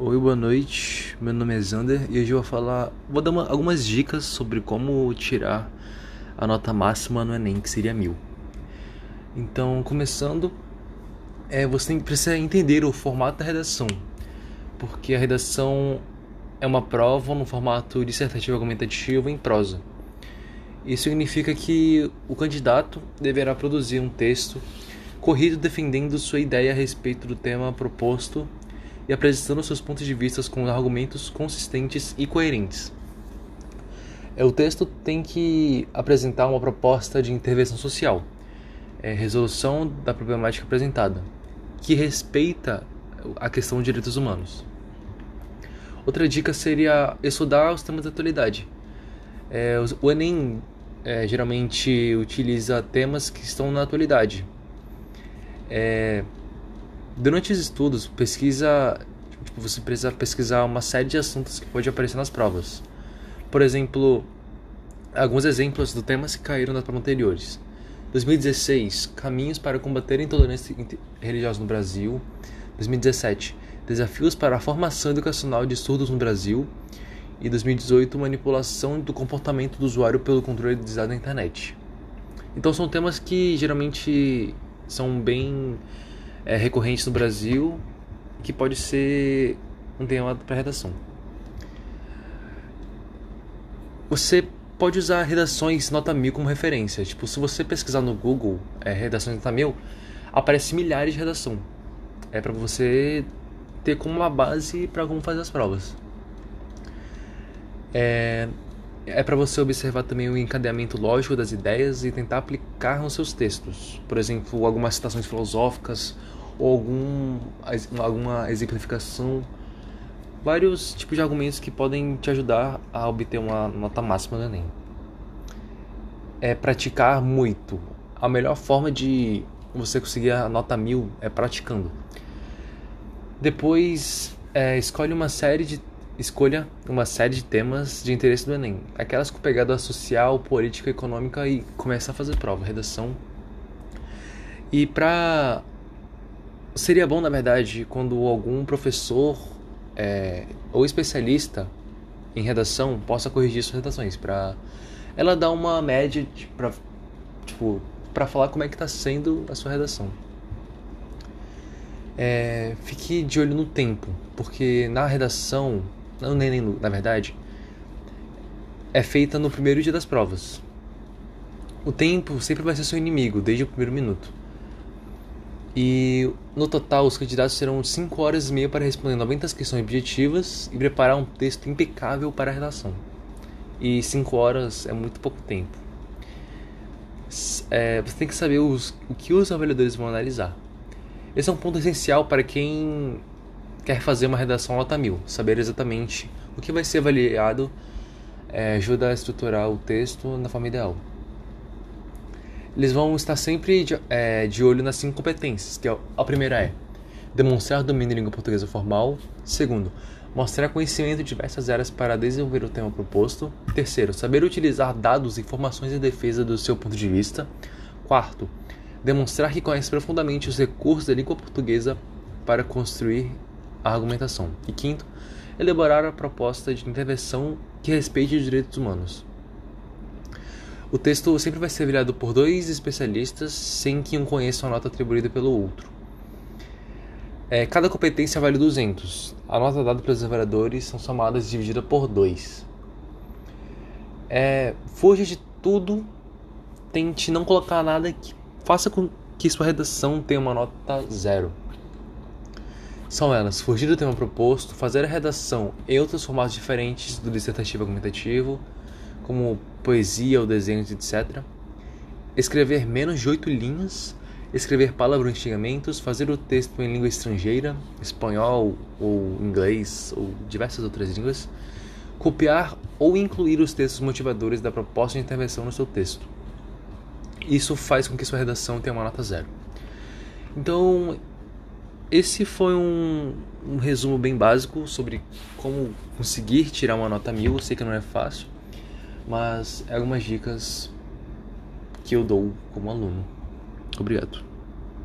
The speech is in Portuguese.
Oi, boa noite. Meu nome é Zander e hoje eu vou falar, vou dar uma, algumas dicas sobre como tirar a nota máxima no Enem, que seria mil. Então, começando, é, você precisa entender o formato da redação, porque a redação é uma prova no formato dissertativo argumentativo em prosa. Isso significa que o candidato deverá produzir um texto corrido defendendo sua ideia a respeito do tema proposto e apresentando seus pontos de vista com argumentos consistentes e coerentes. É, o texto tem que apresentar uma proposta de intervenção social, é, resolução da problemática apresentada, que respeita a questão de direitos humanos. Outra dica seria estudar os temas da atualidade. É, o Enem geralmente utiliza temas que estão na atualidade. É, Durante os estudos, pesquisa, tipo, você precisa pesquisar uma série de assuntos que pode aparecer nas provas. Por exemplo, alguns exemplos do temas que caíram nas provas anteriores. 2016, caminhos para combater a intolerância religiosa no Brasil. 2017, desafios para a formação educacional de surdos no Brasil. E 2018, manipulação do comportamento do usuário pelo controle de dados na internet. Então são temas que geralmente são bem é, recorrentes no Brasil que pode ser um tema para redação. Você pode usar redações nota mil como referência. Tipo, se você pesquisar no Google é, redações nota mil, aparece milhares de redação. É para você ter como uma base para como fazer as provas. É, é para você observar também o encadeamento lógico das ideias e tentar aplicar nos seus textos. Por exemplo, algumas citações filosóficas ou algum, alguma exemplificação. Vários tipos de argumentos que podem te ajudar a obter uma nota máxima do Enem. É praticar muito. A melhor forma de você conseguir a nota mil é praticando. Depois, é, escolhe uma série de escolha uma série de temas de interesse do Enem. Aquelas com pegada social, política, econômica e começa a fazer prova, redação. E para seria bom, na verdade, quando algum professor é, ou especialista em redação possa corrigir suas redações para ela dar uma média para tipo para falar como é que está sendo a sua redação. É, fique de olho no tempo, porque na redação não nem, nem na verdade, é feita no primeiro dia das provas. O tempo sempre vai ser seu inimigo, desde o primeiro minuto. E no total, os candidatos terão 5 horas e meia para responder 90 questões objetivas e preparar um texto impecável para a redação. E 5 horas é muito pouco tempo. É, você tem que saber os, o que os avaliadores vão analisar. Esse é um ponto essencial para quem quer fazer uma redação nota mil, saber exatamente o que vai ser avaliado é, ajuda a estruturar o texto na forma ideal. Eles vão estar sempre de, é, de olho nas cinco competências, que é, a primeira é demonstrar domínio de língua portuguesa formal. Segundo, mostrar conhecimento de diversas áreas para desenvolver o tema proposto. Terceiro, saber utilizar dados informações em defesa do seu ponto de vista. Quarto, demonstrar que conhece profundamente os recursos da língua portuguesa para construir a argumentação. E quinto, elaborar a proposta de intervenção que respeite os direitos humanos. O texto sempre vai ser avaliado por dois especialistas, sem que um conheça a nota atribuída pelo outro. É, cada competência vale 200. A nota dada pelos avaliadores são somadas e divididas por 2. É, fuja de tudo, tente não colocar nada que faça com que sua redação tenha uma nota zero. São elas fugir do tema proposto, fazer a redação em outros formatos diferentes do dissertativo argumentativo, como poesia ou desenhos, etc. Escrever menos de oito linhas, escrever palavras fazer o texto em língua estrangeira, espanhol ou inglês ou diversas outras línguas, copiar ou incluir os textos motivadores da proposta de intervenção no seu texto. Isso faz com que sua redação tenha uma nota zero. Então, esse foi um, um, resumo bem básico sobre como conseguir tirar uma nota mil. Eu sei que não é fácil, mas é algumas dicas que eu dou como aluno. Obrigado.